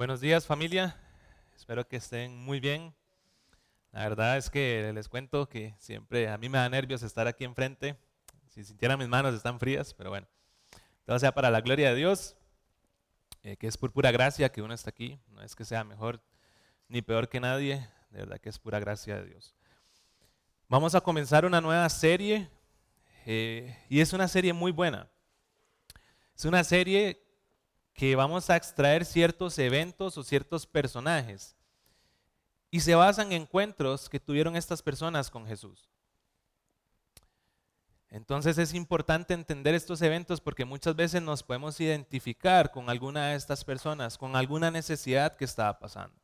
Buenos días familia, espero que estén muy bien. La verdad es que les cuento que siempre a mí me da nervios estar aquí enfrente. Si sintiera mis manos están frías, pero bueno. Todo sea para la gloria de Dios, eh, que es por pura gracia que uno está aquí. No es que sea mejor ni peor que nadie, de verdad que es pura gracia de Dios. Vamos a comenzar una nueva serie eh, y es una serie muy buena. Es una serie que vamos a extraer ciertos eventos o ciertos personajes y se basan en encuentros que tuvieron estas personas con Jesús. Entonces es importante entender estos eventos porque muchas veces nos podemos identificar con alguna de estas personas, con alguna necesidad que estaba pasando,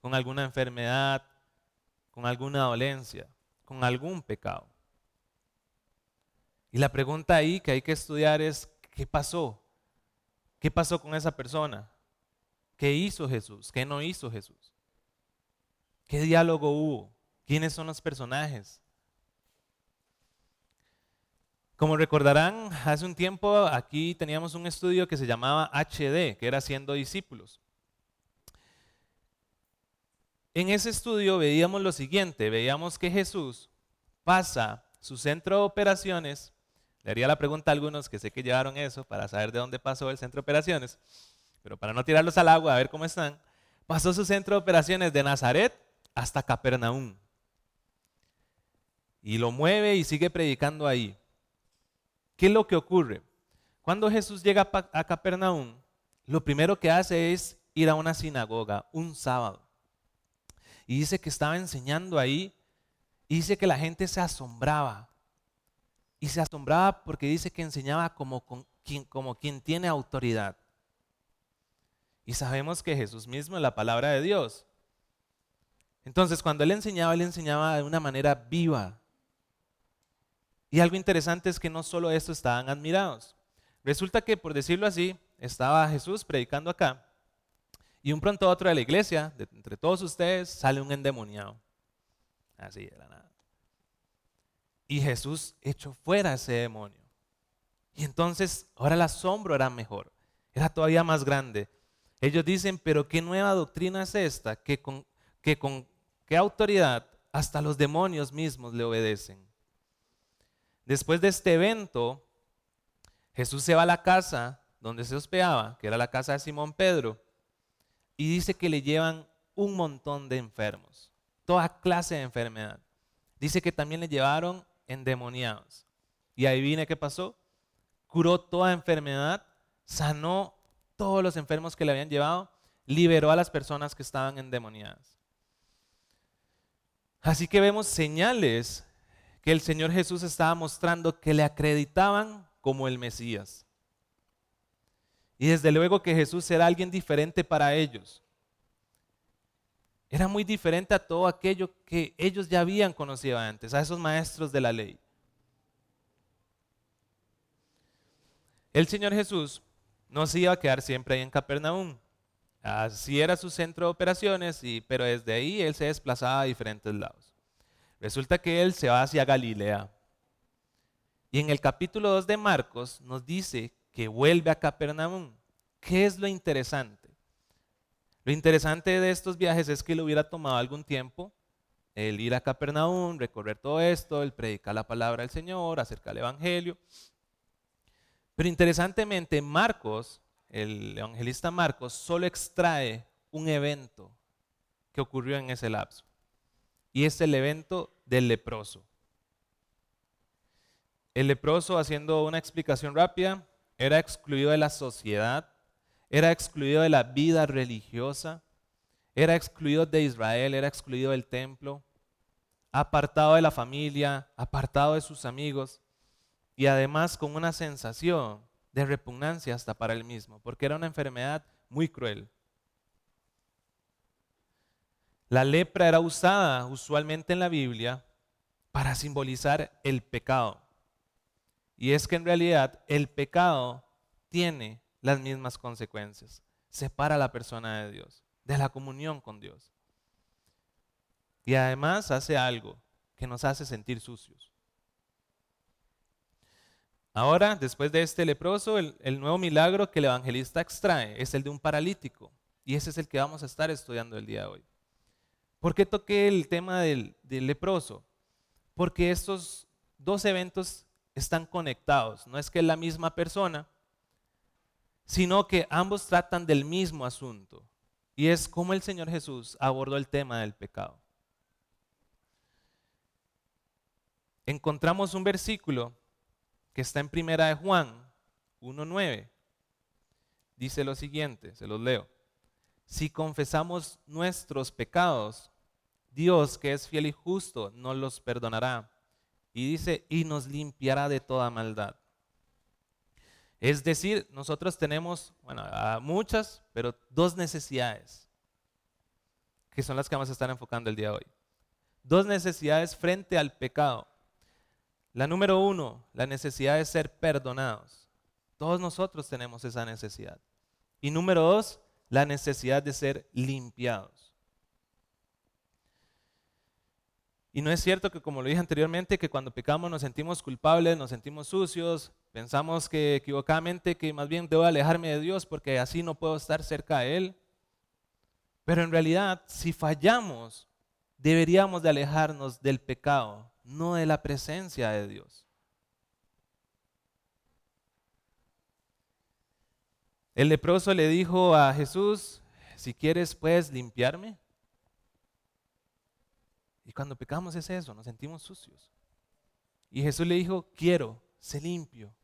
con alguna enfermedad, con alguna dolencia, con algún pecado. Y la pregunta ahí que hay que estudiar es, ¿qué pasó? ¿Qué pasó con esa persona? ¿Qué hizo Jesús? ¿Qué no hizo Jesús? ¿Qué diálogo hubo? ¿Quiénes son los personajes? Como recordarán, hace un tiempo aquí teníamos un estudio que se llamaba HD, que era Haciendo Discípulos. En ese estudio veíamos lo siguiente, veíamos que Jesús pasa su centro de operaciones le haría la pregunta a algunos que sé que llevaron eso para saber de dónde pasó el centro de operaciones, pero para no tirarlos al agua a ver cómo están, pasó su centro de operaciones de Nazaret hasta Capernaum. Y lo mueve y sigue predicando ahí. ¿Qué es lo que ocurre? Cuando Jesús llega a Capernaum, lo primero que hace es ir a una sinagoga un sábado. Y dice que estaba enseñando ahí y dice que la gente se asombraba y se asombraba porque dice que enseñaba como, quien, como quien tiene autoridad. Y sabemos que Jesús mismo es la palabra de Dios. Entonces, cuando él enseñaba, él enseñaba de una manera viva. Y algo interesante es que no solo esto estaban admirados. Resulta que, por decirlo así, estaba Jesús predicando acá. Y un pronto otro de la iglesia, de entre todos ustedes, sale un endemoniado. Así era nada. Y Jesús echó fuera ese demonio. Y entonces ahora el asombro era mejor, era todavía más grande. Ellos dicen, pero qué nueva doctrina es esta, que con, que con qué autoridad hasta los demonios mismos le obedecen. Después de este evento, Jesús se va a la casa donde se hospedaba, que era la casa de Simón Pedro, y dice que le llevan un montón de enfermos, toda clase de enfermedad. Dice que también le llevaron endemoniados. Y ahí viene qué pasó. Curó toda enfermedad, sanó todos los enfermos que le habían llevado, liberó a las personas que estaban endemoniadas. Así que vemos señales que el Señor Jesús estaba mostrando que le acreditaban como el Mesías. Y desde luego que Jesús era alguien diferente para ellos. Era muy diferente a todo aquello que ellos ya habían conocido antes, a esos maestros de la ley. El Señor Jesús no se iba a quedar siempre ahí en Capernaum. Así era su centro de operaciones, y, pero desde ahí él se desplazaba a diferentes lados. Resulta que él se va hacia Galilea. Y en el capítulo 2 de Marcos nos dice que vuelve a Capernaum. ¿Qué es lo interesante? Lo interesante de estos viajes es que le hubiera tomado algún tiempo el ir a Capernaum, recorrer todo esto, el predicar la palabra del Señor, acercar el Evangelio. Pero interesantemente, Marcos, el evangelista Marcos, solo extrae un evento que ocurrió en ese lapso. Y es el evento del leproso. El leproso, haciendo una explicación rápida, era excluido de la sociedad era excluido de la vida religiosa, era excluido de Israel, era excluido del templo, apartado de la familia, apartado de sus amigos y además con una sensación de repugnancia hasta para él mismo, porque era una enfermedad muy cruel. La lepra era usada usualmente en la Biblia para simbolizar el pecado. Y es que en realidad el pecado tiene las mismas consecuencias. Separa a la persona de Dios, de la comunión con Dios. Y además hace algo que nos hace sentir sucios. Ahora, después de este leproso, el, nuevo milagro que el evangelista extrae es el de un paralítico. Y ese es el que vamos a estar estudiando el día de hoy. ¿Por qué toqué el tema del, del leproso? Porque estos dos eventos están conectados. No es que es la misma persona, sino que ambos tratan del mismo asunto. Y es como el Señor Jesús abordó el tema del pecado. Encontramos un versículo que está en Primera de Juan 1.9. Dice lo siguiente, se los leo. Si confesamos nuestros pecados, Dios, que es fiel y justo, nos los perdonará. Y dice, y nos limpiará de toda maldad. Es decir, nosotros tenemos, bueno, muchas, pero dos necesidades, que son las que vamos a estar enfocando el día de hoy. Dos necesidades frente al pecado. La número uno, la necesidad de ser perdonados. Todos nosotros tenemos esa necesidad. Y número dos, la necesidad de ser limpiados. Y no es cierto que, como lo dije anteriormente, que cuando pecamos nos sentimos culpables, nos sentimos sucios, pensamos que equivocadamente que más bien debo alejarme de Dios porque así no puedo estar cerca de Él. Pero en realidad, si fallamos, deberíamos de alejarnos del pecado, no de la presencia de Dios. El leproso le dijo a Jesús, si quieres puedes limpiarme. Y cuando pecamos es eso, nos sentimos sucios. Y Jesús le dijo, quiero, sé limpio.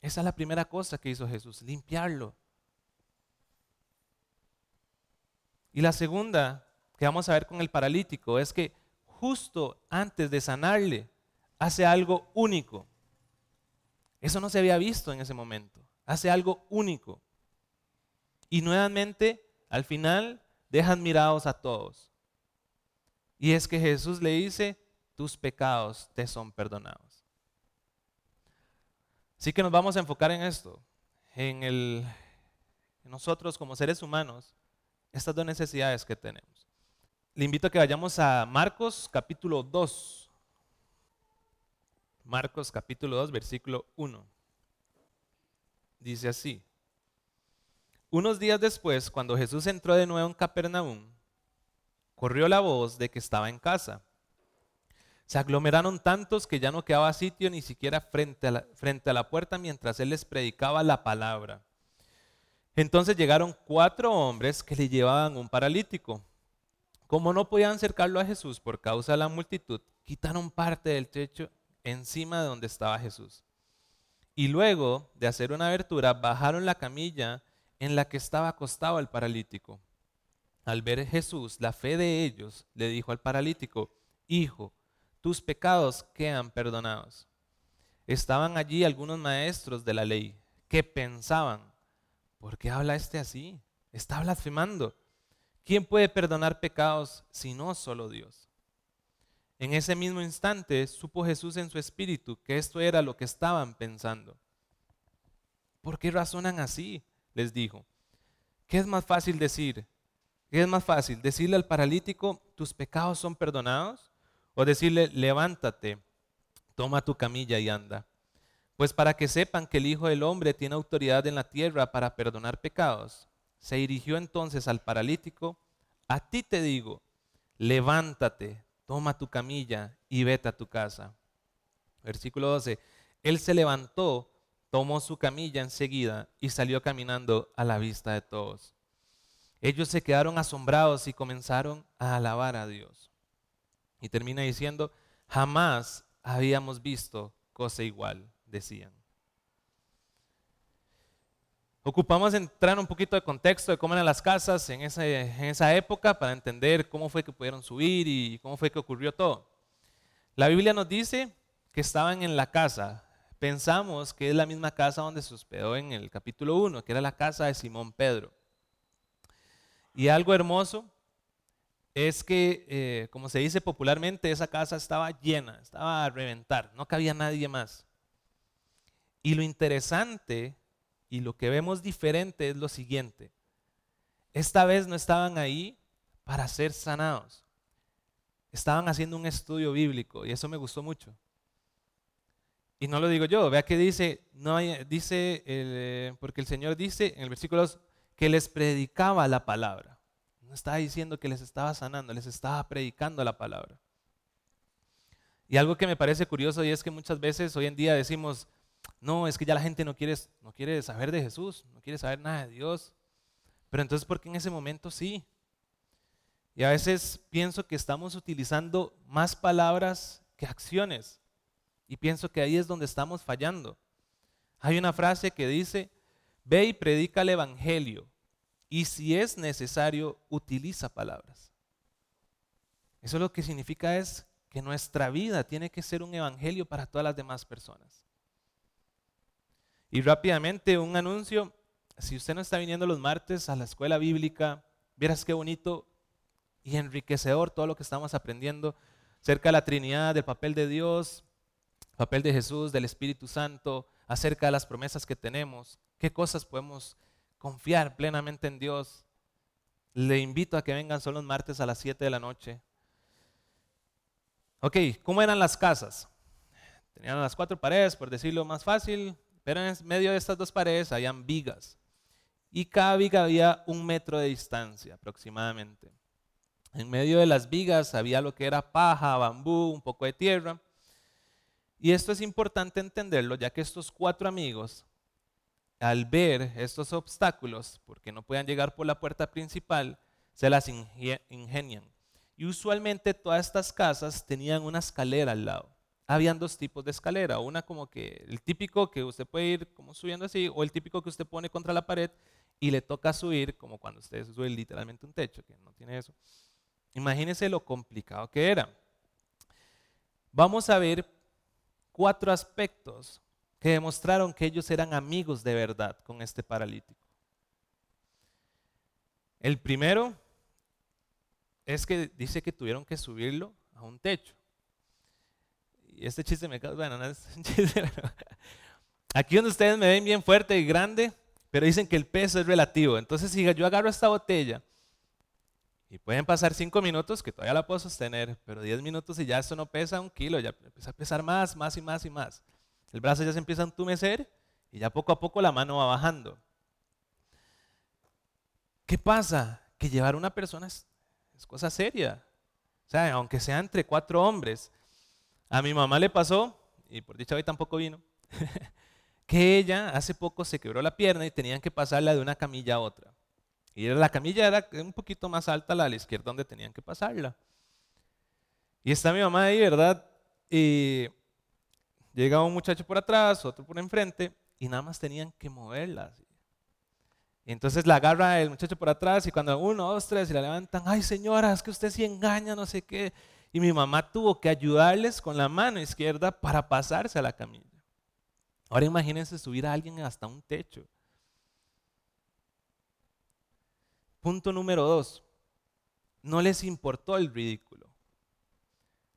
Esa es la primera cosa que hizo Jesús, limpiarlo. Y la segunda que vamos a ver con el paralítico es que justo antes de sanarle, hace algo único. Eso no se había visto en ese momento. Hace algo único. Y nuevamente, al final, dejan mirados a todos. Y es que Jesús le dice, tus pecados te son perdonados. Así que nos vamos a enfocar en esto, en, nosotros como seres humanos, estas dos necesidades que tenemos le invito a que vayamos a Marcos capítulo 2. Marcos capítulo 2, versículo 1. Dice así. Unos días después, cuando Jesús entró de nuevo en Capernaum, corrió la voz de que estaba en casa. Se aglomeraron tantos que ya no quedaba sitio ni siquiera frente a la, frente a la puerta mientras él les predicaba la palabra. Entonces llegaron cuatro hombres que le llevaban un paralítico como no podían acercarlo a Jesús por causa de la multitud, quitaron parte del techo encima de donde estaba Jesús. Y luego de hacer una abertura, bajaron la camilla en la que estaba acostado el paralítico. Al ver Jesús la fe de ellos, le dijo al paralítico, Hijo, tus pecados quedan perdonados. Estaban allí algunos maestros de la ley que pensaban, ¿por qué habla este así? Está blasfemando. ¿Quién puede perdonar pecados si no solo Dios? En ese mismo instante supo Jesús en su espíritu que esto era lo que estaban pensando. ¿Por qué razonan así? les dijo. ¿Qué es más fácil decir? ¿Qué es más fácil? ¿Decirle al paralítico, tus pecados son perdonados? ¿O decirle, levántate, toma tu camilla y anda? Pues para que sepan que el Hijo del Hombre tiene autoridad en la tierra para perdonar pecados, se dirigió entonces al paralítico, a ti te digo, levántate, toma tu camilla y vete a tu casa. Versículo 12, él se levantó, tomó su camilla enseguida y salió caminando a la vista de todos. Ellos se quedaron asombrados y comenzaron a alabar a Dios. Y termina diciendo, jamás habíamos visto cosa igual, decían. Ocupamos entrar un poquito de contexto de cómo eran las casas en, en esa época para entender cómo fue que pudieron subir y cómo fue que ocurrió todo. La Biblia nos dice que estaban en la casa. Pensamos que es la misma casa donde se hospedó en el capítulo 1, que era la casa de Simón Pedro. Y algo hermoso es que, eh, como se dice popularmente, esa casa estaba llena, estaba a reventar, no cabía nadie más. Y lo interesante y lo que vemos diferente es lo siguiente. Esta vez no estaban ahí para ser sanados. Estaban haciendo un estudio bíblico y eso me gustó mucho. Y no lo digo yo, vea que dice, no hay, dice, porque el Señor dice en el versículo 2 que les predicaba la palabra. No estaba diciendo que les estaba sanando, les estaba predicando la palabra. Y algo que me parece curioso y es que muchas veces hoy en día decimos, no, es que ya la gente no quiere, no quiere saber de Jesús, no quiere saber nada de Dios. Pero entonces, ¿por qué en ese momento sí? Y a veces pienso que estamos utilizando más palabras que acciones. Y pienso que ahí es donde estamos fallando. Hay una frase que dice, ve y predica el Evangelio. Y si es necesario, utiliza palabras. Eso lo que significa es que nuestra vida tiene que ser un evangelio para todas las demás personas. Y rápidamente un anuncio, si usted no está viniendo los martes a la escuela bíblica, verás qué bonito y enriquecedor todo lo que estamos aprendiendo acerca de la Trinidad, del papel de Dios, papel de Jesús, del Espíritu Santo, acerca de las promesas que tenemos, qué cosas podemos confiar plenamente en Dios. Le invito a que vengan solo los martes a las 7 de la noche. Ok, ¿cómo eran las casas? Tenían las cuatro paredes, por decirlo más fácil, pero en medio de estas dos paredes habían vigas. Y cada viga había un metro de distancia aproximadamente. En medio de las vigas había lo que era paja, bambú, un poco de tierra. Y esto es importante entenderlo, ya que estos cuatro amigos, al ver estos obstáculos, porque no podían llegar por la puerta principal, se las ingenian. Y usualmente todas estas casas tenían una escalera al lado. Habían dos tipos de escalera, una como que el típico que usted puede ir como subiendo así, o el típico que usted pone contra la pared y le toca subir, como cuando usted sube literalmente un techo, que no tiene eso. Imagínense lo complicado que era. Vamos a ver cuatro aspectos que demostraron que ellos eran amigos de verdad con este paralítico. El primero es que dice que tuvieron que subirlo a un techo. Y este chiste me causa, bueno, no es un chiste. Aquí donde ustedes me ven bien fuerte y grande, pero dicen que el peso es relativo. Entonces, si yo agarro esta botella y pueden pasar cinco minutos, que todavía la puedo sostener, pero diez minutos y ya eso no pesa un kilo, ya empieza a pesar más, más y más y más. El brazo ya se empieza a entumecer y ya poco a poco la mano va bajando. ¿Qué pasa? Que llevar a una persona es, cosa seria. O sea, aunque sea entre cuatro hombres. A mi mamá le pasó, y por dicha hoy tampoco vino, que ella hace poco se quebró la pierna y tenían que pasarla de una camilla a otra. Y la camilla era un poquito más alta a la izquierda donde tenían que pasarla. Y está mi mamá ahí, ¿verdad? Y llega un muchacho por atrás, otro por enfrente, y nada más tenían que moverla. Entonces la agarra el muchacho por atrás y cuando uno, dos, tres, y la levantan, ay señora, es que usted sí engaña, no sé qué. Y mi mamá tuvo que ayudarles con la mano izquierda para pasarse a la camilla. Ahora imagínense subir a alguien hasta un techo. Punto número dos, no les importó el ridículo.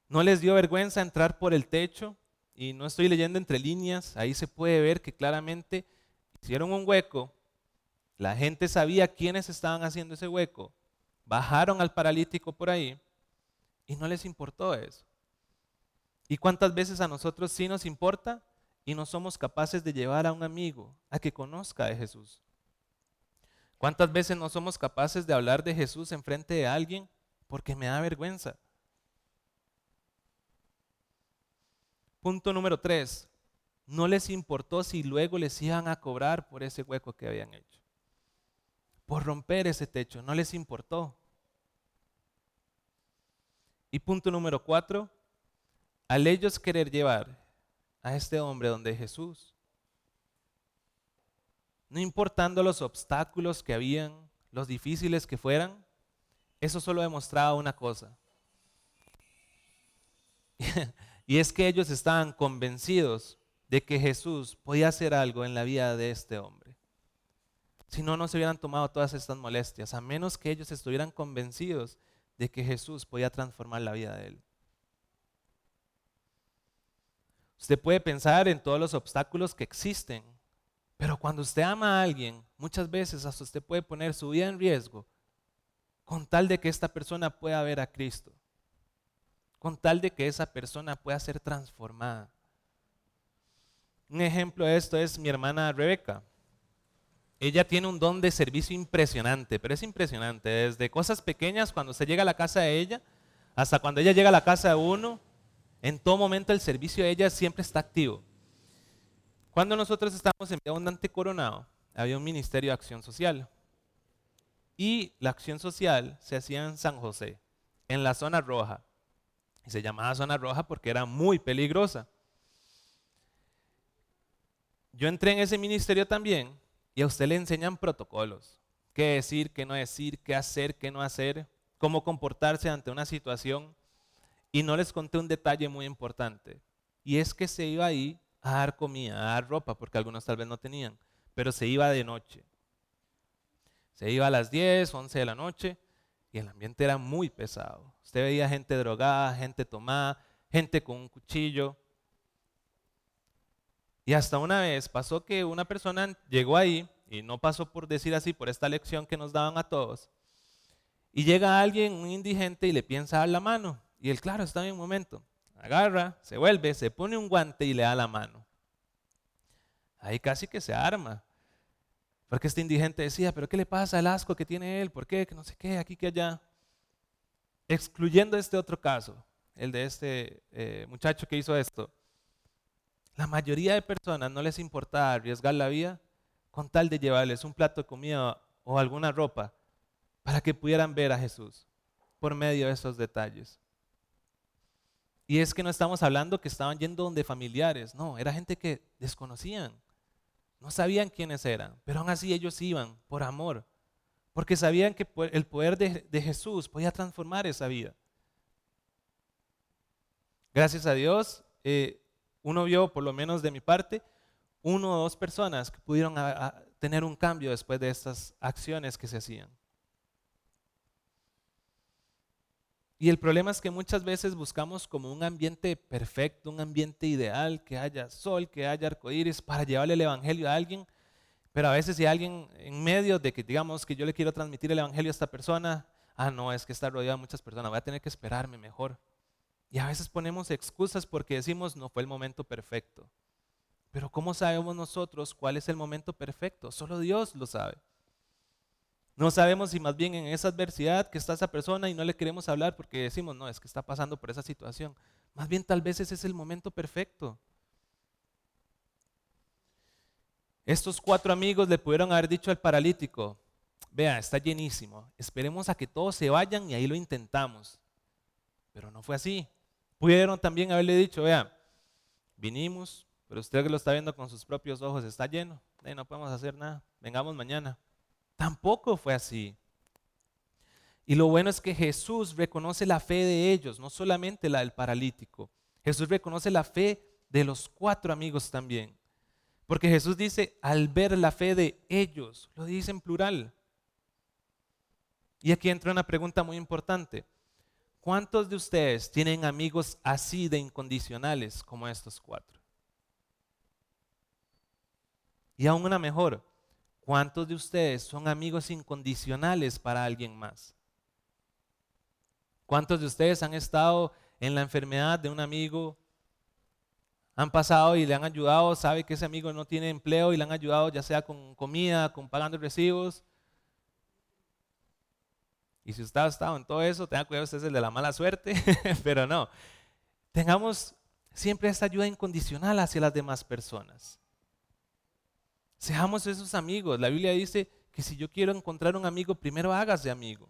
No les dio vergüenza entrar por el techo y no estoy leyendo entre líneas, ahí se puede ver que claramente hicieron un hueco, la gente sabía quiénes estaban haciendo ese hueco, bajaron al paralítico por ahí y no les importó eso. ¿Y cuántas veces a nosotros sí nos importa y no somos capaces de llevar a un amigo a que conozca de Jesús? ¿Cuántas veces no somos capaces de hablar de Jesús en frente de alguien porque me da vergüenza? Punto número tres. No les importó si luego les iban a cobrar por ese hueco que habían hecho. Por romper ese techo. No les importó. Y punto número cuatro. Al ellos querer llevar a este hombre donde Jesús, no importando los obstáculos que habían, los difíciles que fueran, eso solo demostraba una cosa. Y es que ellos estaban convencidos de que Jesús podía hacer algo en la vida de este hombre. Si no, no se hubieran tomado todas estas molestias, a menos que ellos estuvieran convencidos de que Jesús podía transformar la vida de él. Usted puede pensar en todos los obstáculos que existen pero cuando usted ama a alguien, muchas veces hasta usted puede poner su vida en riesgo con tal de que esta persona pueda ver a Cristo, con tal de que esa persona pueda ser transformada. Un ejemplo de esto es mi hermana Rebeca. ella tiene un don de servicio impresionante, pero es impresionante, desde cosas pequeñas cuando se llega a la casa de ella, hasta cuando ella llega a la casa de uno, en todo momento el servicio de ella siempre está activo. Cuando nosotros estábamos en Abundante Coronado, había un ministerio de acción social. Y la acción social se hacía en San José, en la zona roja. Y se llamaba zona roja porque era muy peligrosa. Yo entré en ese ministerio también y a usted le enseñan protocolos. Qué decir, qué no decir, qué hacer, qué no hacer, cómo comportarse ante una situación. Y no les conté un detalle muy importante. Y es que se iba ahí a dar comida, a dar ropa, porque algunos tal vez no tenían. Pero se iba de noche. Se iba a las 10, 11 de la noche y el ambiente era muy pesado. Usted veía gente drogada, gente tomada, gente con un cuchillo. Y hasta una vez pasó que una persona llegó ahí, y no pasó por decir así, por esta lección que nos daban a todos, y llega alguien, un indigente, y le piensa dar la mano. Y él, claro, está en un momento. Agarra, se vuelve, se pone un guante y le da la mano. Ahí casi que se arma. Porque este indigente decía, pero ¿qué le pasa al asco que tiene él? ¿Por qué? Que no sé qué, aquí que allá. Excluyendo este otro caso, el de este eh, muchacho que hizo esto. La mayoría de personas no les importa arriesgar la vida con tal de llevarles un plato de comida o alguna ropa para que pudieran ver a Jesús por medio de esos detalles. Y es que no estamos hablando que estaban yendo donde familiares, no, era gente que desconocían, no sabían quiénes eran, pero aún así ellos iban por amor, porque sabían que el poder de, Jesús podía transformar esa vida. Gracias a Dios, eh, uno vio, por lo menos de mi parte, uno o dos personas que pudieron tener un cambio después de estas acciones que se hacían. Y el problema es que muchas veces buscamos como un ambiente perfecto, un ambiente ideal, que haya sol, que haya arcoíris para llevarle el evangelio a alguien. Pero a veces si alguien en medio de que digamos que yo le quiero transmitir el evangelio a esta persona, ah, no, es que está rodeado de muchas personas, voy a tener que esperarme mejor. Y a veces ponemos excusas porque decimos no fue el momento perfecto. Pero ¿cómo sabemos nosotros cuál es el momento perfecto? Solo Dios lo sabe. No sabemos si más bien en esa adversidad que está esa persona y no le queremos hablar porque decimos, no, es que está pasando por esa situación. Más bien tal vez ese es el momento perfecto. Estos cuatro amigos le pudieron haber dicho al paralítico, vea, está llenísimo, esperemos a que todos se vayan y ahí lo intentamos. Pero no fue así. Pudieron también haberle dicho, vea, vinimos, pero usted que lo está viendo con sus propios ojos está lleno, no podemos hacer nada, vengamos mañana. Tampoco fue así. Y lo bueno es que Jesús reconoce la fe de ellos, no solamente la del paralítico. Jesús reconoce la fe de los cuatro amigos también. Porque Jesús dice, al ver la fe de ellos, lo dice en plural. Y aquí entra una pregunta muy importante. ¿Cuántos de ustedes tienen amigos así de incondicionales como estos cuatro? Y aún una mejor, ¿cuántos de ustedes son amigos incondicionales para alguien más? ¿Cuántos de ustedes han estado en la enfermedad de un amigo? Han pasado y le han ayudado, sabe que ese amigo no tiene empleo y le han ayudado ya sea con comida, con pagando recibos, y si usted ha estado en todo eso, tenga cuidado, usted es el de la mala suerte, pero no. Tengamos siempre esa ayuda incondicional hacia las demás personas. Seamos esos amigos. La Biblia dice que si yo quiero encontrar un amigo, primero hágase amigo.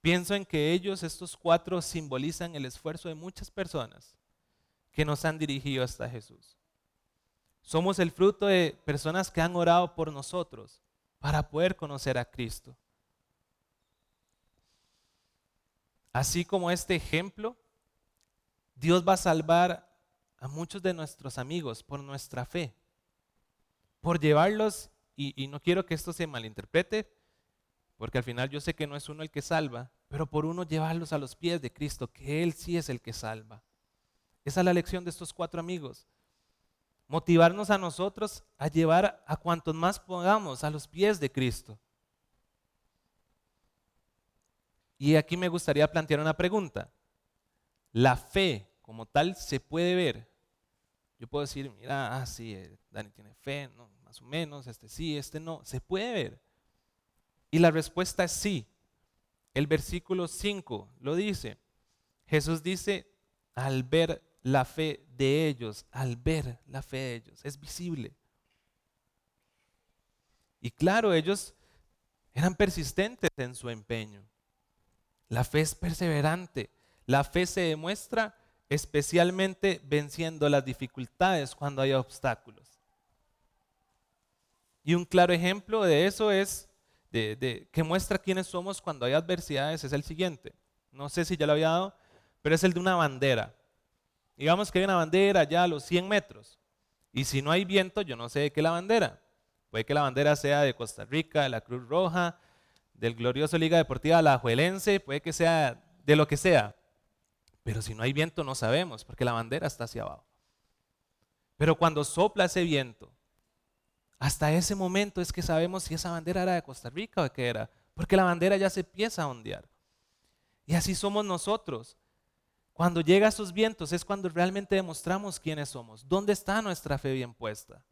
Pienso en que ellos, estos cuatro, simbolizan el esfuerzo de muchas personas que nos han dirigido hasta Jesús. Somos el fruto de personas que han orado por nosotros, para poder conocer a Cristo. Así como este ejemplo, Dios va a salvar a muchos de nuestros amigos por nuestra fe, por llevarlos, y, no quiero que esto se malinterprete, porque al final yo sé que no es uno el que salva, pero por uno llevarlos a los pies de Cristo, que Él sí es el que salva. Esa es la lección de estos cuatro amigos motivarnos a nosotros a llevar a cuantos más podamos a los pies de Cristo. Y aquí me gustaría plantear una pregunta. La fe como tal se puede ver. Yo puedo decir, mira, ah, sí, eh, Dani tiene fe, no, más o menos, este sí, este no. Se puede ver. Y la respuesta es sí. El versículo 5 lo dice. Jesús dice, al ver la fe de ellos, al ver la fe de ellos, es visible. Y claro, ellos eran persistentes en su empeño. La fe es perseverante. La fe se demuestra especialmente venciendo las dificultades cuando hay obstáculos. Y un claro ejemplo de eso es, de, que muestra quiénes somos cuando hay adversidades, es el siguiente. No sé si ya lo había dado, pero es el de una bandera. Digamos que hay una bandera ya a los 100 metros. Y si no hay viento, yo no sé de qué la bandera. Puede que la bandera sea de Costa Rica, de la Cruz Roja, del glorioso Liga Deportiva Alajuelense, puede que sea de lo que sea. Pero si no hay viento no sabemos, porque la bandera está hacia abajo. Pero cuando sopla ese viento, hasta ese momento es que sabemos si esa bandera era de Costa Rica o de qué era, porque la bandera ya se empieza a ondear. Y así somos nosotros. Cuando llega esos vientos es cuando realmente demostramos quiénes somos, dónde está nuestra fe bien puesta.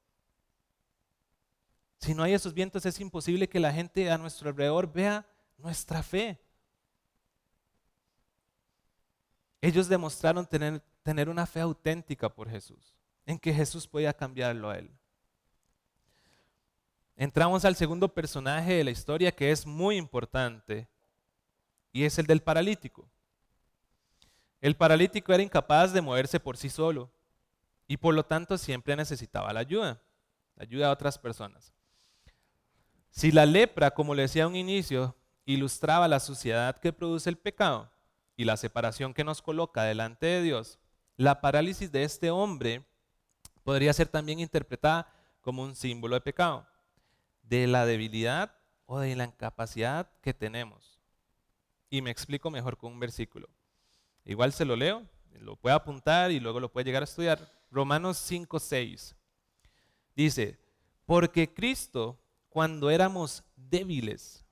Si no hay esos vientos es imposible que la gente a nuestro alrededor vea nuestra fe. Ellos demostraron tener, una fe auténtica por Jesús, en que Jesús podía cambiarlo a él. Entramos al segundo personaje de la historia que es muy importante y es el del paralítico. El paralítico era incapaz de moverse por sí solo y por lo tanto siempre necesitaba la ayuda, la ayuda de otras personas. Si la lepra, como le decía a un inicio, ilustraba la suciedad que produce el pecado, y la separación que nos coloca delante de Dios, la parálisis de este hombre podría ser también interpretada como un símbolo de pecado, de la debilidad o de la incapacidad que tenemos. Y me explico mejor con un versículo. Igual se lo leo, lo puede apuntar y luego lo puede llegar a estudiar. Romanos 5, 6. Dice, porque Cristo, cuando éramos débiles,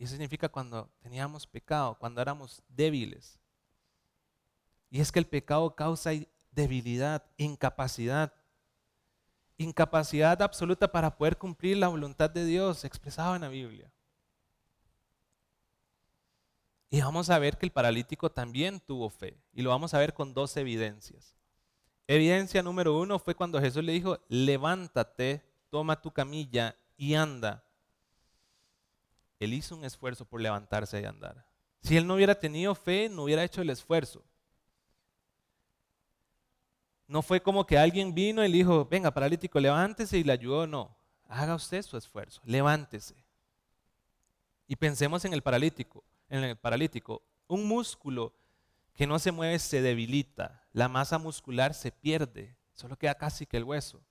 y eso significa cuando teníamos pecado, cuando éramos débiles. Y es que el pecado causa debilidad, incapacidad. Incapacidad absoluta para poder cumplir la voluntad de Dios expresada en la Biblia. Y vamos a ver que el paralítico también tuvo fe. Y lo vamos a ver con dos evidencias. Evidencia número uno fue cuando Jesús le dijo, levántate, toma tu camilla y anda. Él hizo un esfuerzo por levantarse y andar. Si él no hubiera tenido fe, no hubiera hecho el esfuerzo. No fue como que alguien vino y le dijo, venga, paralítico, levántese y le ayudó. No, haga usted su esfuerzo, levántese. Y pensemos en el paralítico, en el paralítico. Un músculo que no se mueve se debilita, la masa muscular se pierde, solo queda casi que el hueso.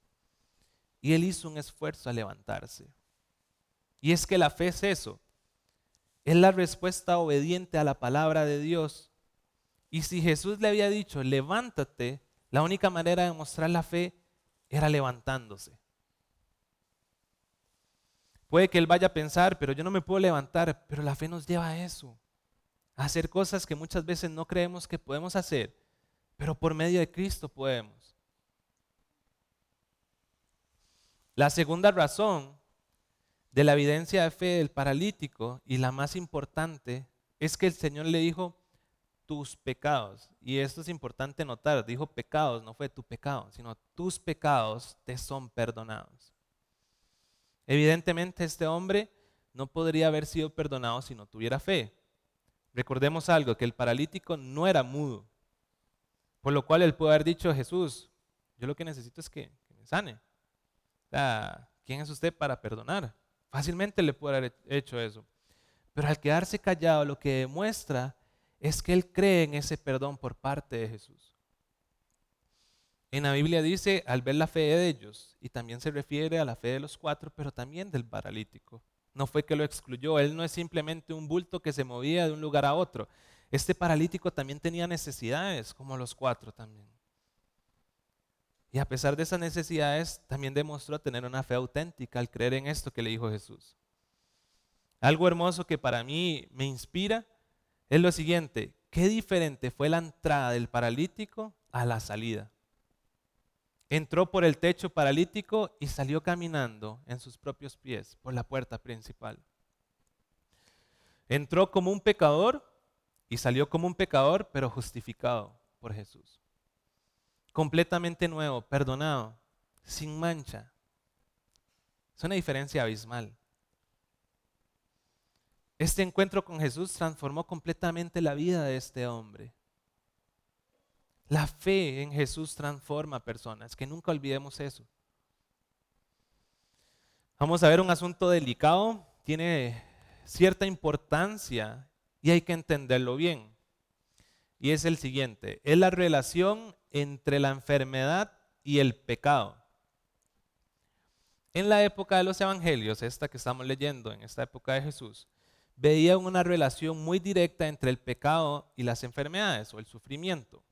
Y él hizo un esfuerzo a levantarse. Y es que la fe es eso. Es la respuesta obediente a la palabra de Dios. Y si Jesús le había dicho, levántate, la única manera de mostrar la fe era levantándose. Puede que él vaya a pensar, pero yo no me puedo levantar, pero la fe nos lleva a eso, a hacer cosas que muchas veces no creemos que podemos hacer, pero por medio de Cristo podemos. La segunda razón de la evidencia de fe del paralítico y la más importante es que el Señor le dijo tus pecados. Y esto es importante notar, dijo pecados, no fue tu pecado, sino tus pecados te son perdonados. Evidentemente este hombre no podría haber sido perdonado si no tuviera fe. Recordemos algo, que el paralítico no era mudo, por lo cual él pudo haber dicho, Jesús, yo lo que necesito es que, me sane. ¿Quién es usted para perdonar? Fácilmente le puede haber hecho eso. Pero al quedarse callado lo que demuestra es que él cree en ese perdón por parte de Jesús. En la Biblia dice, al ver la fe de ellos, y también se refiere a la fe de los cuatro, pero también del paralítico. No fue que lo excluyó, él no es simplemente un bulto que se movía de un lugar a otro. Este paralítico también tenía necesidades, como los cuatro también. Y a pesar de esas necesidades, también demostró tener una fe auténtica al creer en esto que le dijo Jesús. Algo hermoso que para mí me inspira es lo siguiente, qué diferente fue la entrada del paralítico a la salida. entró por el techo paralítico y salió caminando en sus propios pies por la puerta principal. Entró como un pecador y salió como un pecador, pero justificado por Jesús. Completamente nuevo, perdonado, sin mancha. Es una diferencia abismal. Este encuentro con Jesús transformó completamente la vida de este hombre. La fe en Jesús transforma personas, que nunca olvidemos eso. Vamos a ver un asunto delicado, tiene cierta importancia y hay que entenderlo bien. Y es el siguiente, es la relación entre la enfermedad y el pecado. En la época de los evangelios, esta que estamos leyendo, en esta época de Jesús, veía una relación muy directa entre el pecado y las enfermedades o el sufrimiento.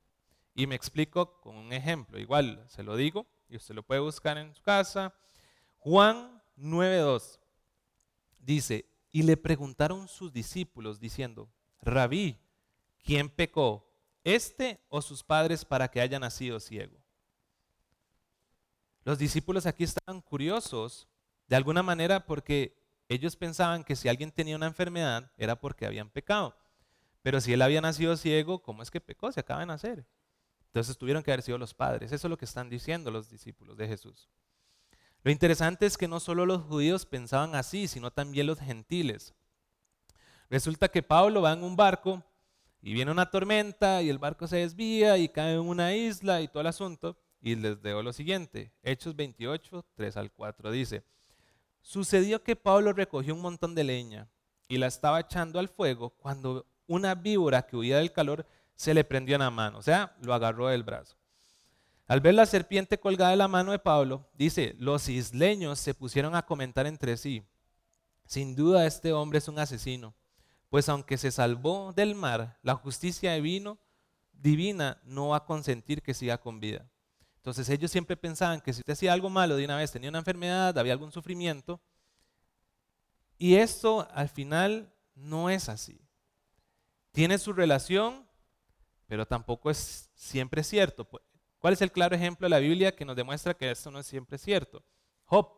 Y me explico con un ejemplo. Igual se lo digo y usted lo puede buscar en su casa. Juan 9.2 dice, y le preguntaron sus discípulos diciendo, Rabí, ¿quién pecó? ¿Este o sus padres para que haya nacido ciego? Los discípulos aquí estaban curiosos de alguna manera porque ellos pensaban que si alguien tenía una enfermedad era porque habían pecado. Pero si él había nacido ciego, ¿cómo es que pecó? Se acaba de nacer. Entonces tuvieron que haber sido los padres. Eso es lo que están diciendo los discípulos de Jesús. Lo interesante es que no solo los judíos pensaban así, sino también los gentiles. Resulta que Pablo va en un barco y viene una tormenta y el barco se desvía y cae en una isla y todo el asunto. Y les dejo lo siguiente, Hechos 28, 3 al 4 dice, sucedió que Pablo recogió un montón de leña y la estaba echando al fuego cuando una víbora que huía del calor se le prendió en la mano, o sea, lo agarró del brazo. Al ver la serpiente colgada de la mano de Pablo, dice, los isleños se pusieron a comentar entre sí, sin duda este hombre es un asesino, pues aunque se salvó del mar, la justicia divina no va a consentir que siga con vida. Entonces ellos siempre pensaban que si usted hacía algo malo de una vez, tenía una enfermedad, había algún sufrimiento, y esto al final no es así. Tiene su relación pero tampoco es siempre cierto. ¿Cuál es el claro ejemplo de la Biblia que nos demuestra que esto no es siempre cierto? Job.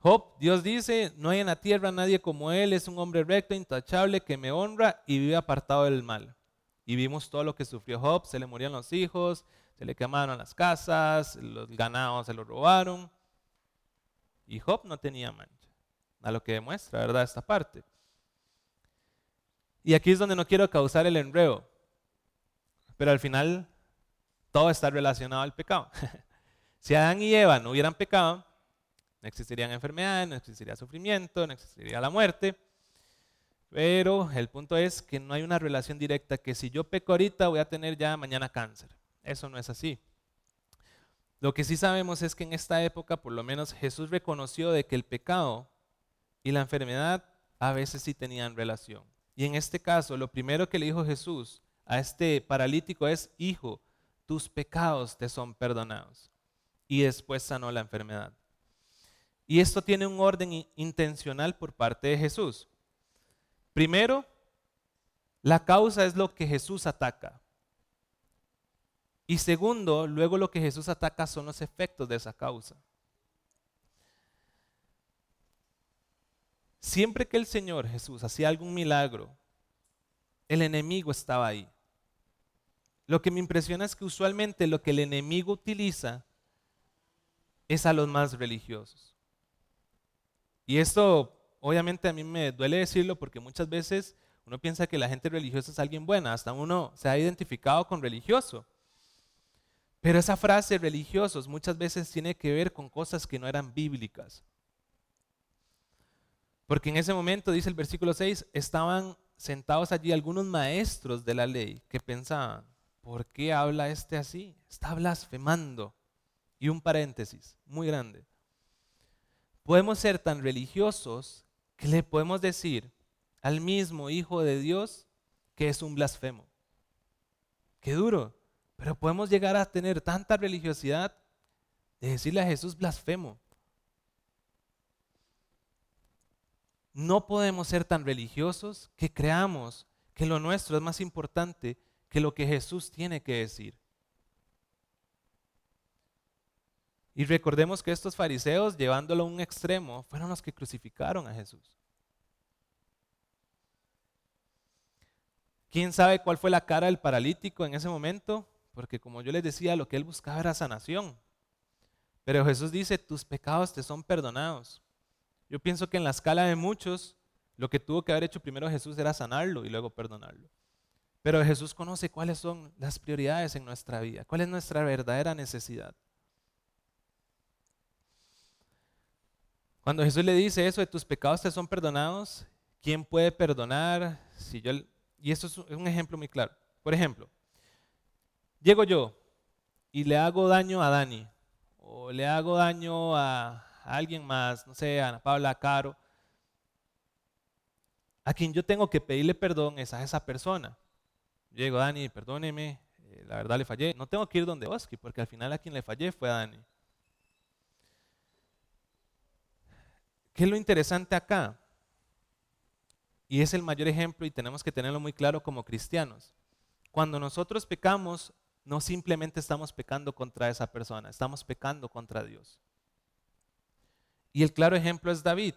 Job, Dios dice, no hay en la tierra nadie como él, es un hombre recto, intachable, que me honra y vive apartado del mal. Y vimos todo lo que sufrió Job, se le murieron los hijos, se le quemaron las casas, los ganados se los robaron. Y Job no tenía mancha, a lo que demuestra, ¿verdad? Esta parte. Y aquí es donde no quiero causar el enredo. Pero al final todo está relacionado al pecado. si Adán y Eva no hubieran pecado, no existirían enfermedades, no existiría sufrimiento, no existiría la muerte. Pero el punto es que no hay una relación directa que si yo peco ahorita voy a tener ya mañana cáncer. Eso no es así. Lo que sí sabemos es que en esta época, por lo menos, Jesús reconoció de que el pecado y la enfermedad a veces sí tenían relación. Y en este caso, lo primero que le dijo Jesús a este paralítico es, hijo, tus pecados te son perdonados. Y después sanó la enfermedad. Y esto tiene un orden intencional por parte de Jesús. Primero, la causa es lo que Jesús ataca. Y segundo, luego lo que Jesús ataca son los efectos de esa causa. Siempre que el Señor Jesús hacía algún milagro, el enemigo estaba ahí. Lo que me impresiona es que usualmente lo que el enemigo utiliza es a los más religiosos. Y esto obviamente a mí me duele decirlo porque muchas veces uno piensa que la gente religiosa es alguien buena, hasta uno se ha identificado con religioso. Pero esa frase religiosos muchas veces tiene que ver con cosas que no eran bíblicas. Porque en ese momento, dice el versículo 6, estaban sentados allí algunos maestros de la ley que pensaban, ¿por qué habla este así? Está blasfemando. Y un paréntesis muy grande. Podemos ser tan religiosos que le podemos decir al mismo Hijo de Dios que es un blasfemo. Qué duro. Pero podemos llegar a tener tanta religiosidad de decirle a Jesús blasfemo. No podemos ser tan religiosos que creamos que lo nuestro es más importante que lo que Jesús tiene que decir. Y recordemos que estos fariseos, llevándolo a un extremo, fueron los que crucificaron a Jesús. ¿Quién sabe cuál fue la cara del paralítico en ese momento? Porque como yo les decía, lo que él buscaba era sanación. Pero Jesús dice, tus pecados te son perdonados. Yo pienso que en la escala de muchos, lo que tuvo que haber hecho primero Jesús era sanarlo y luego perdonarlo. Pero Jesús conoce cuáles son las prioridades en nuestra vida, cuál es nuestra verdadera necesidad. Cuando Jesús le dice eso de tus pecados te son perdonados, ¿quién puede perdonar? Si yo, y esto es un ejemplo muy claro. Por ejemplo, llego yo y le hago daño a Dani, o le hago daño a, alguien más, no sé, a Ana Paula, Caro, a quien yo tengo que pedirle perdón es a esa persona. Llego, Dani, perdóneme, eh, la verdad le fallé. No tengo que ir donde Oski, porque al final a quien le fallé fue a Dani. ¿Qué es lo interesante acá? Y es el mayor ejemplo y tenemos que tenerlo muy claro como cristianos. Cuando nosotros pecamos, no simplemente estamos pecando contra esa persona, estamos pecando contra Dios. Y el claro ejemplo es David.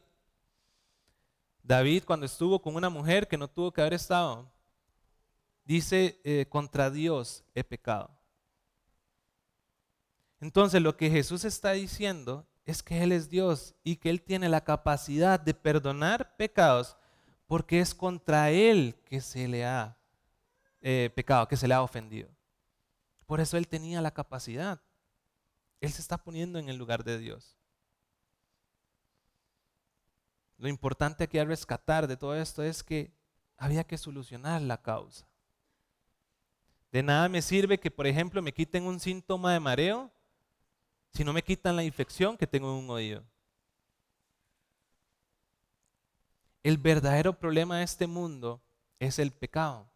David cuando estuvo con una mujer que no tuvo que haber estado, dice, eh, contra Dios he pecado. Entonces lo que Jesús está diciendo es que Él es Dios y que Él tiene la capacidad de perdonar pecados porque es contra Él que se le ha eh, pecado, que se le ha ofendido. Por eso Él tenía la capacidad. Él se está poniendo en el lugar de Dios. Lo importante aquí a rescatar de todo esto es que había que solucionar la causa. De nada me sirve que, por ejemplo, me quiten un síntoma de mareo si no me quitan la infección que tengo en un oído. El verdadero problema de este mundo es el pecado.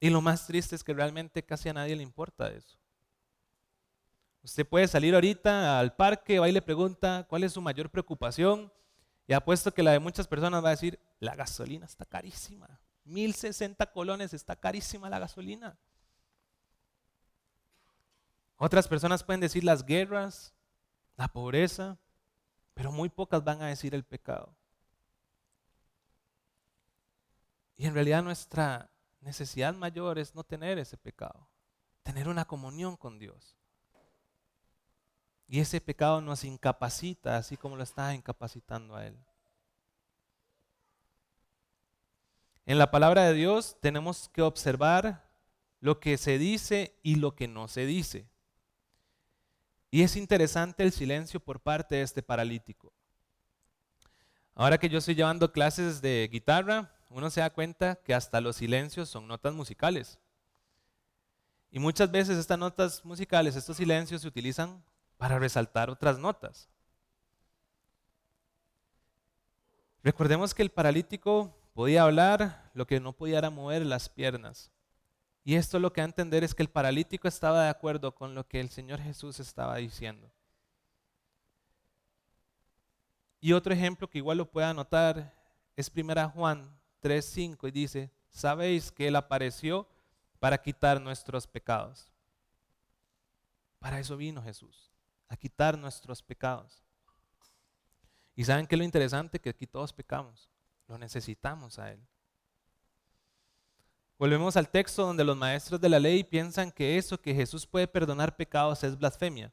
Y lo más triste es que realmente casi a nadie le importa eso. Usted puede salir ahorita al parque, va y le pregunta cuál es su mayor preocupación. Y apuesto que la de muchas personas va a decir, la gasolina está carísima. 1060 colones está carísima la gasolina. Otras personas pueden decir las guerras, la pobreza, pero muy pocas van a decir el pecado. Y en realidad nuestra necesidad mayor es no tener ese pecado, tener una comunión con Dios. Y ese pecado nos incapacita, así como lo está incapacitando a Él. En la palabra de Dios tenemos que observar lo que se dice y lo que no se dice. Y es interesante el silencio por parte de este paralítico. Ahora que yo estoy llevando clases de guitarra, uno se da cuenta que hasta los silencios son notas musicales. Y muchas veces estas notas musicales, estos silencios se utilizan para resaltar otras notas. Recordemos que el paralítico podía hablar, lo que no podía era mover las piernas. Y esto lo que a entender es que el paralítico estaba de acuerdo con lo que el Señor Jesús estaba diciendo. Y otro ejemplo que igual lo pueda anotar es 1 Juan 3:5 y dice, sabéis que Él apareció para quitar nuestros pecados. Para eso vino Jesús, a quitar nuestros pecados. Y saben que lo interesante que aquí todos pecamos, lo necesitamos a Él. Volvemos al texto donde los maestros de la ley piensan que eso que Jesús puede perdonar pecados es blasfemia.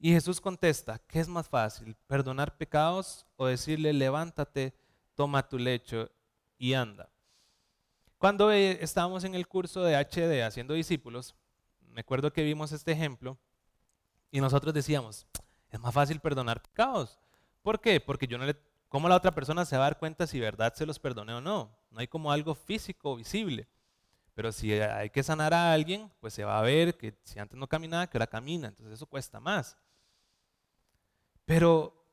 Y Jesús contesta, ¿qué es más fácil? ¿Perdonar pecados o decirle, levántate, toma tu lecho y anda? Cuando eh, estábamos en el curso de HD haciendo discípulos, me acuerdo que vimos este ejemplo y nosotros decíamos, es más fácil perdonar pecados. ¿Por qué? Porque yo no le, ¿cómo la otra persona se va a dar cuenta si verdad se los perdoné o no? No hay como algo físico visible. Pero si hay que sanar a alguien, pues se va a ver que si antes no caminaba, que ahora camina. Entonces eso cuesta más. Pero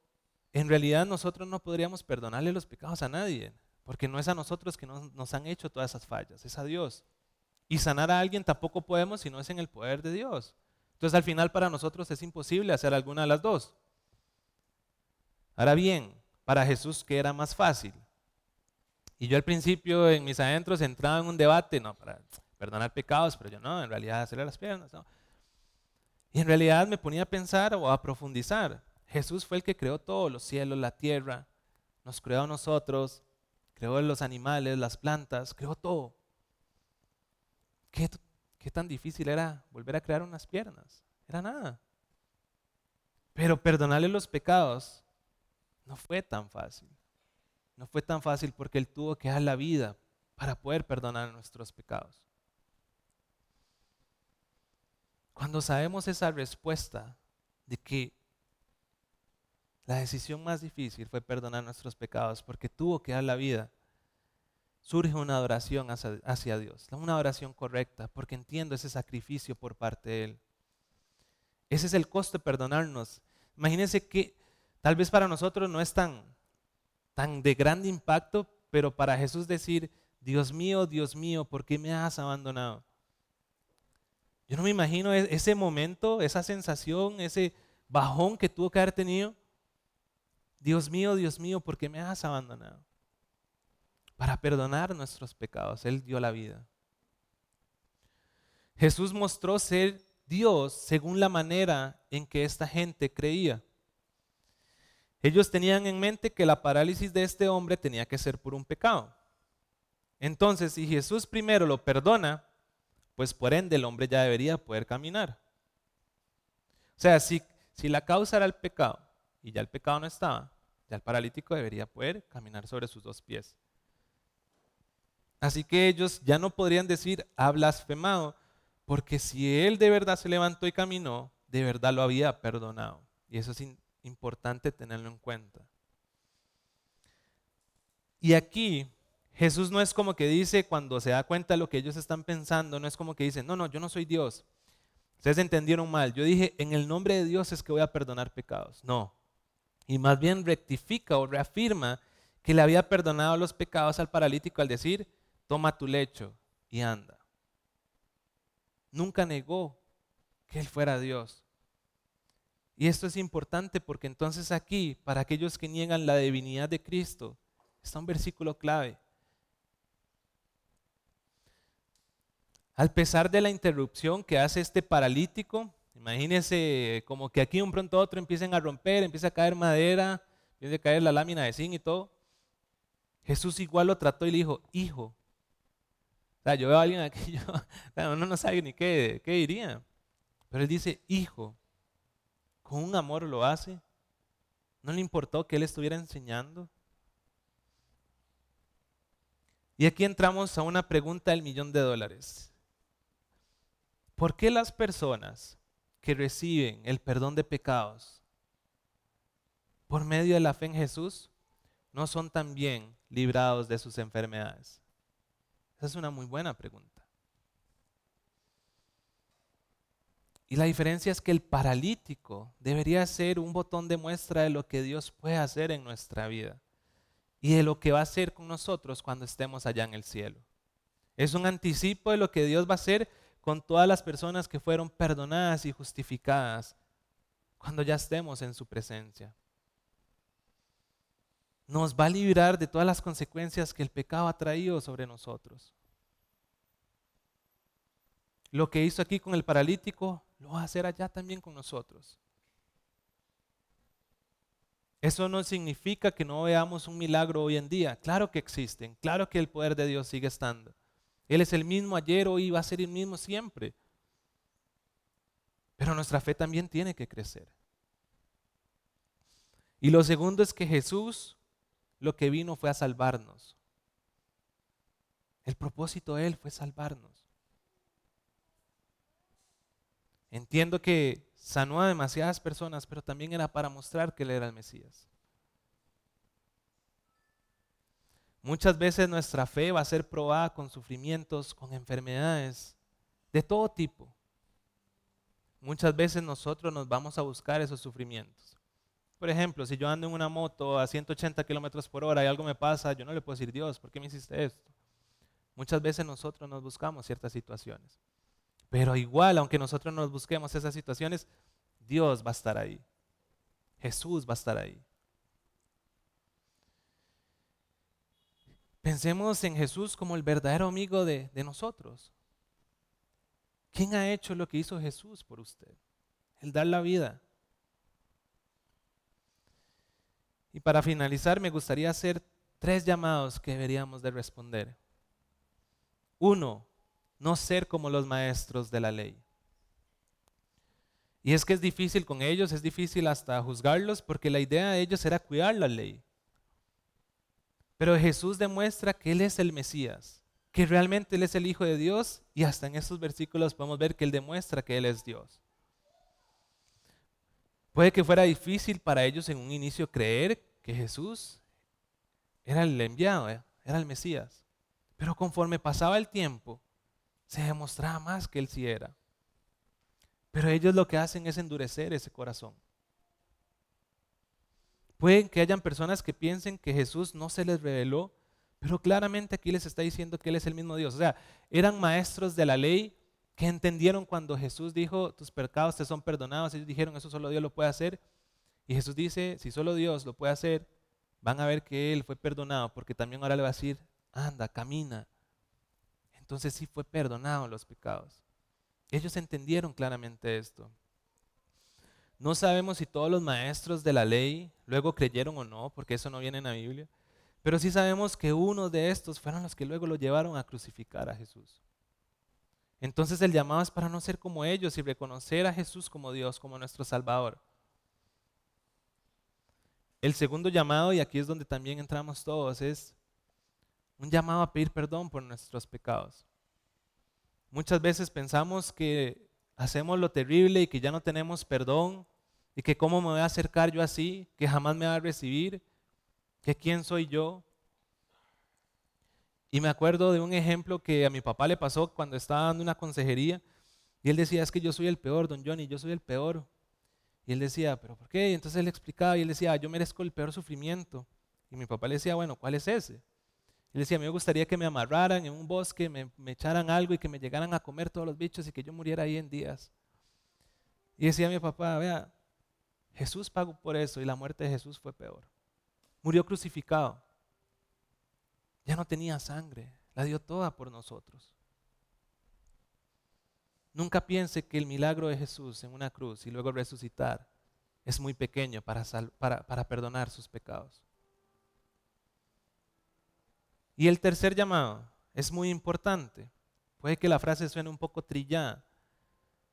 en realidad nosotros no podríamos perdonarle los pecados a nadie, porque no es a nosotros que nos, han hecho todas esas fallas, es a Dios. Y sanar a alguien tampoco podemos si no es en el poder de Dios. Entonces al final para nosotros es imposible hacer alguna de las dos. Ahora bien, para Jesús, ¿qué era más fácil? Y yo al principio en mis adentros entraba en un debate, no, para perdonar pecados, pero yo no, en realidad hacerle las piernas, no. Y en realidad me ponía a pensar o a profundizar. Jesús fue el que creó todo, los cielos, la tierra, nos creó a nosotros, creó los animales, las plantas, creó todo. ¿Qué, qué tan difícil era volver a crear unas piernas? Era nada. Pero perdonarle los pecados no fue tan fácil. No fue tan fácil porque Él tuvo que dar la vida para poder perdonar nuestros pecados. Cuando sabemos esa respuesta de que la decisión más difícil fue perdonar nuestros pecados porque tuvo que dar la vida, surge una adoración hacia, Dios, una adoración correcta porque entiendo ese sacrificio por parte de Él. Ese es el costo de perdonarnos. Imagínense que tal vez para nosotros no es tan, tan de grande impacto, pero para Jesús decir, Dios mío, Dios mío, ¿por qué me has abandonado? Yo no me imagino e-, ese momento, esa sensación, ese bajón que tuvo que haber tenido. Dios mío, Dios mío, ¿por qué me has abandonado? Para perdonar nuestros pecados, Él dio la vida. Jesús mostró ser Dios según la manera en que esta gente creía. Ellos tenían en mente que la parálisis de este hombre tenía que ser por un pecado. Entonces, si Jesús primero lo perdona, pues por ende el hombre ya debería poder caminar. O sea, si, si la causa era el pecado y ya el pecado no estaba, ya el paralítico debería poder caminar sobre sus dos pies. Así que ellos ya no podrían decir ha blasfemado, porque si él de verdad se levantó y caminó, de verdad lo había perdonado. Y eso es importante tenerlo en cuenta. Y aquí Jesús no es como que dice cuando se da cuenta de lo que ellos están pensando, no es como que dice, no, no, yo no soy Dios. Ustedes entendieron mal. Yo dije, en el nombre de Dios es que voy a perdonar pecados. No. Y más bien rectifica o reafirma que le había perdonado los pecados al paralítico al decir, toma tu lecho y anda. Nunca negó que él fuera Dios. Y esto es importante porque entonces aquí, para aquellos que niegan la divinidad de Cristo, está un versículo clave. Al pesar de la interrupción que hace este paralítico, imagínense como que aquí un pronto otro empiecen a romper, empieza a caer madera, empieza a caer la lámina de zinc y todo. Jesús igual lo trató y le dijo, hijo. Yo veo a alguien aquí, uno no sabe ni qué, qué diría. Pero él dice, hijo, con un amor lo hace. No le importó que él estuviera enseñando. Y aquí entramos a una pregunta del millón de dólares. ¿Por qué las personas que reciben el perdón de pecados por medio de la fe en Jesús no son también librados de sus enfermedades? Esa es una muy buena pregunta. Y la diferencia es que el paralítico debería ser un botón de muestra de lo que Dios puede hacer en nuestra vida y de lo que va a hacer con nosotros cuando estemos allá en el cielo. Es un anticipo de lo que Dios va a hacer con todas las personas que fueron perdonadas y justificadas cuando ya estemos en su presencia. Nos va a librar de todas las consecuencias que el pecado ha traído sobre nosotros. Lo que hizo aquí con el paralítico, lo va a hacer allá también con nosotros. Eso no significa que no veamos un milagro hoy en día. Claro que existen, claro que el poder de Dios sigue estando. Él es el mismo ayer, hoy y va a ser el mismo siempre. Pero nuestra fe también tiene que crecer. Y lo segundo es que Jesús lo que vino fue a salvarnos. El propósito de Él fue salvarnos. Entiendo que sanó a demasiadas personas, pero también era para mostrar que Él era el Mesías. Muchas veces nuestra fe va a ser probada con sufrimientos, con enfermedades de todo tipo. Muchas veces nosotros nos vamos a buscar esos sufrimientos. Por ejemplo, si yo ando en una moto a 180 kilómetros por hora y algo me pasa, yo no le puedo decir, Dios, ¿por qué me hiciste esto? Muchas veces nosotros nos buscamos ciertas situaciones. Pero igual, aunque nosotros nos busquemos esas situaciones, Dios va a estar ahí. Jesús va a estar ahí. Pensemos en Jesús como el verdadero amigo de, nosotros. ¿Quién ha hecho lo que hizo Jesús por usted? el dar la vida. Y para finalizar, me gustaría hacer tres llamados que deberíamos de responder. Uno, no ser como los maestros de la ley. Y es que es difícil con ellos, es difícil hasta juzgarlos, porque la idea de ellos era cuidar la ley. Pero Jesús demuestra que Él es el Mesías, que realmente Él es el Hijo de Dios, y hasta en estos versículos podemos ver que Él demuestra que Él es Dios. Puede que fuera difícil para ellos en un inicio creer que Jesús era el enviado, eh, era el Mesías. Pero conforme pasaba el tiempo, se demostraba más que Él sí era. Pero ellos lo que hacen es endurecer ese corazón. Pueden que hayan personas que piensen que Jesús no se les reveló, pero claramente aquí les está diciendo que Él es el mismo Dios. O sea, eran maestros de la ley que entendieron cuando Jesús dijo, tus pecados te son perdonados. Ellos dijeron, eso solo Dios lo puede hacer. Y Jesús dice, si solo Dios lo puede hacer, van a ver que Él fue perdonado, porque también ahora le va a decir, anda, camina. Entonces sí fue perdonado los pecados. Ellos entendieron claramente esto. No sabemos si todos los maestros de la ley luego creyeron o no, porque eso no viene en la Biblia. Pero sí sabemos que uno de estos fueron los que luego lo llevaron a crucificar a Jesús. Entonces el llamado es para no ser como ellos y reconocer a Jesús como Dios, como nuestro Salvador. El segundo llamado, y aquí es donde también entramos todos, es un llamado a pedir perdón por nuestros pecados. Muchas veces pensamos que hacemos lo terrible y que ya no tenemos perdón y que cómo me voy a acercar yo así, que jamás me va a recibir, que quién soy yo. Y me acuerdo de un ejemplo que a mi papá le pasó cuando estaba dando una consejería y él decía, es que yo soy el peor, don Johnny, yo soy el peor. Y él decía, pero ¿por qué? Y entonces él explicaba y él decía, yo merezco el peor sufrimiento. Y mi papá le decía, bueno, ¿cuál es ese? Él decía, a mí me gustaría que me amarraran en un bosque, me, echaran algo y que me llegaran a comer todos los bichos y que yo muriera ahí en días. Y decía mi papá, vea, Jesús pagó por eso y la muerte de Jesús fue peor. Murió crucificado. Ya no tenía sangre, la dio toda por nosotros. Nunca piense que el milagro de Jesús en una cruz y luego resucitar es muy pequeño para, para perdonar sus pecados. Y el tercer llamado es muy importante. Puede que la frase suene un poco trillada,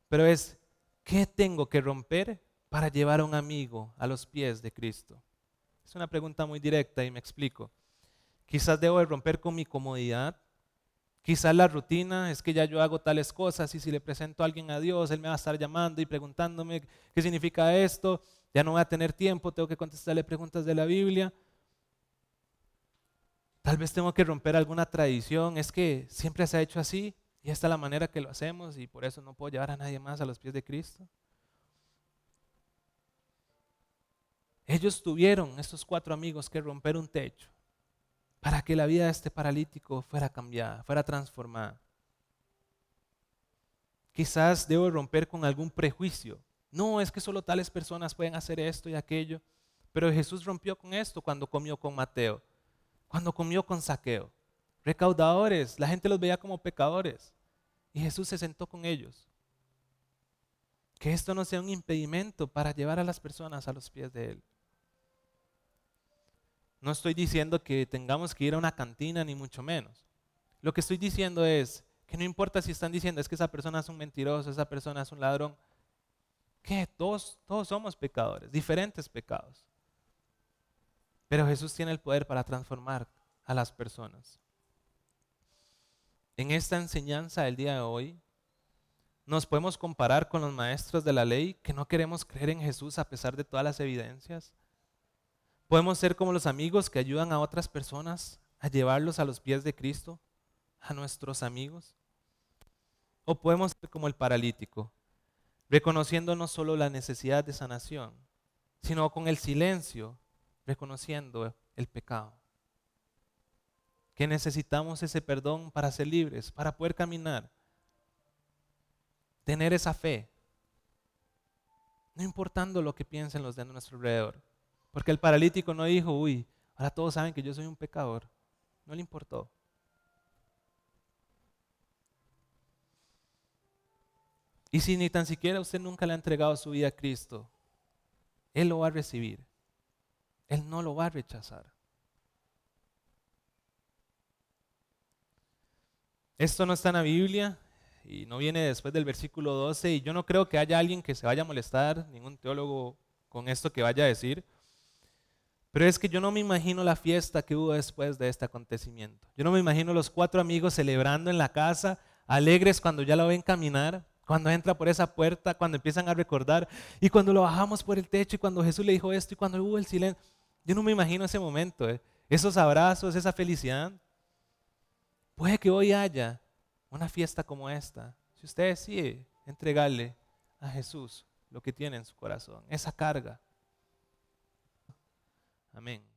pero es, ¿qué tengo que romper para llevar a un amigo a los pies de Cristo? Es una pregunta muy directa y me explico. Quizás debo de romper con mi comodidad. Quizás la rutina es que ya yo hago tales cosas y si le presento a alguien a Dios, Él me va a estar llamando y preguntándome qué significa esto. Ya no voy a tener tiempo, tengo que contestarle preguntas de la Biblia. Tal vez tengo que romper alguna tradición, es que siempre se ha hecho así y esta es la manera que lo hacemos y por eso no puedo llevar a nadie más a los pies de Cristo. Ellos tuvieron, estos cuatro amigos, que romper un techo para que la vida de este paralítico fuera cambiada, fuera transformada. Quizás debo romper con algún prejuicio. No, es que solo tales personas pueden hacer esto y aquello. Pero Jesús rompió con esto cuando comió con Mateo cuando comió con saqueo. Recaudadores, la gente los veía como pecadores. Y Jesús se sentó con ellos. Que esto no sea un impedimento para llevar a las personas a los pies de Él. No estoy diciendo que tengamos que ir a una cantina, ni mucho menos. Lo que estoy diciendo es que no importa si están diciendo es que esa persona es un mentiroso, esa persona es un ladrón. Que todos, todos somos pecadores, diferentes pecados. Pero Jesús tiene el poder para transformar a las personas. En esta enseñanza del día de hoy, nos podemos comparar con los maestros de la ley que no queremos creer en Jesús a pesar de todas las evidencias. Podemos ser como los amigos que ayudan a otras personas a llevarlos a los pies de Cristo, a nuestros amigos. O podemos ser como el paralítico, reconociendo no solo la necesidad de sanación, sino con el silencio reconociendo el pecado. Que necesitamos ese perdón para ser libres, para poder caminar. Tener esa fe. No importando lo que piensen los de nuestro alrededor. Porque el paralítico no dijo, uy, ahora todos saben que yo soy un pecador. No le importó. Y si ni tan siquiera usted nunca le ha entregado su vida a Cristo, Él lo va a recibir. Él no lo va a rechazar. Esto no está en la Biblia y no viene después del versículo 12 y yo no creo que haya alguien que se vaya a molestar, ningún teólogo con esto que vaya a decir. Pero es que yo no me imagino la fiesta que hubo después de este acontecimiento. Yo no me imagino los cuatro amigos celebrando en la casa, alegres cuando ya lo ven caminar, cuando entra por esa puerta, cuando empiezan a recordar y cuando lo bajamos por el techo y cuando Jesús le dijo esto y cuando hubo el silencio. Yo no me imagino ese momento, ¿eh? esos abrazos, esa felicidad. Puede que hoy haya una fiesta como esta, si usted decide entregarle a Jesús lo que tiene en su corazón, esa carga. Amén.